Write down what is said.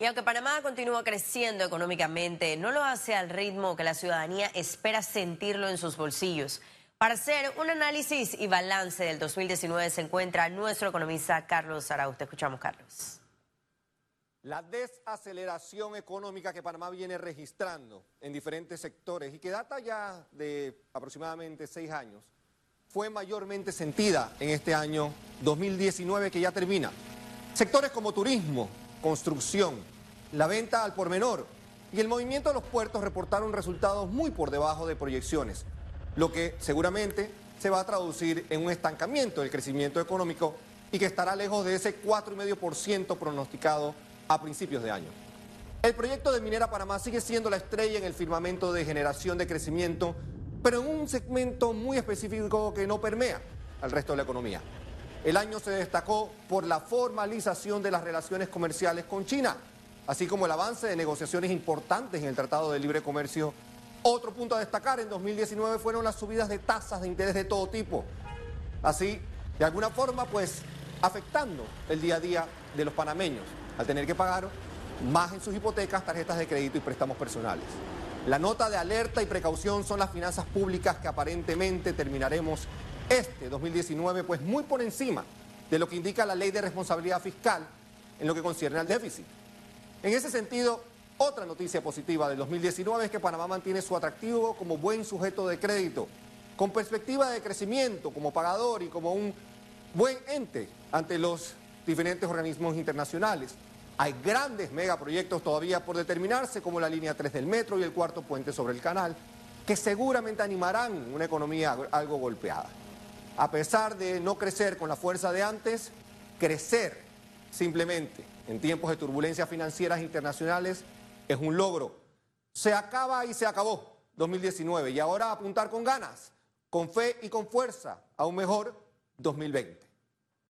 Y aunque Panamá continúa creciendo económicamente, no lo hace al ritmo que la ciudadanía espera sentirlo en sus bolsillos. Para hacer un análisis y balance del 2019 se encuentra nuestro economista Carlos Arauz. Te escuchamos, Carlos. La desaceleración económica que Panamá viene registrando en diferentes sectores y que data ya de aproximadamente seis años, fue mayormente sentida en este año 2019 que ya termina. Sectores como turismo, construcción, la venta al por menor y el movimiento de los puertos reportaron resultados muy por debajo de proyecciones, lo que seguramente se va a traducir en un estancamiento del crecimiento económico y que estará lejos de ese 4,5% pronosticado a principios de año. El proyecto de Minera Panamá sigue siendo la estrella en el firmamento de generación de crecimiento, pero en un segmento muy específico que no permea al resto de la economía. El año se destacó por la formalización de las relaciones comerciales con China, así como el avance de negociaciones importantes en el Tratado de Libre Comercio. Otro punto a destacar en 2019 fueron las subidas de tasas de interés de todo tipo. Así, de alguna forma, pues, afectando el día a día de los panameños al tener que pagar más en sus hipotecas, tarjetas de crédito y préstamos personales. La nota de alerta y precaución son las finanzas públicas que aparentemente terminaremos este 2019 pues muy por encima de lo que indica la ley de responsabilidad fiscal en lo que concierne al déficit. En ese sentido, otra noticia positiva del 2019 es que Panamá mantiene su atractivo como buen sujeto de crédito, con perspectiva de crecimiento como pagador y como un buen ente ante los diferentes organismos internacionales. Hay grandes megaproyectos todavía por determinarse, como la línea 3 del metro y el cuarto puente sobre el canal, que seguramente animarán una economía algo golpeada. A pesar de no crecer con la fuerza de antes, crecer simplemente en tiempos de turbulencias financieras internacionales es un logro. Se acaba y se acabó 2019 y ahora apuntar con ganas, con fe y con fuerza a un mejor 2020.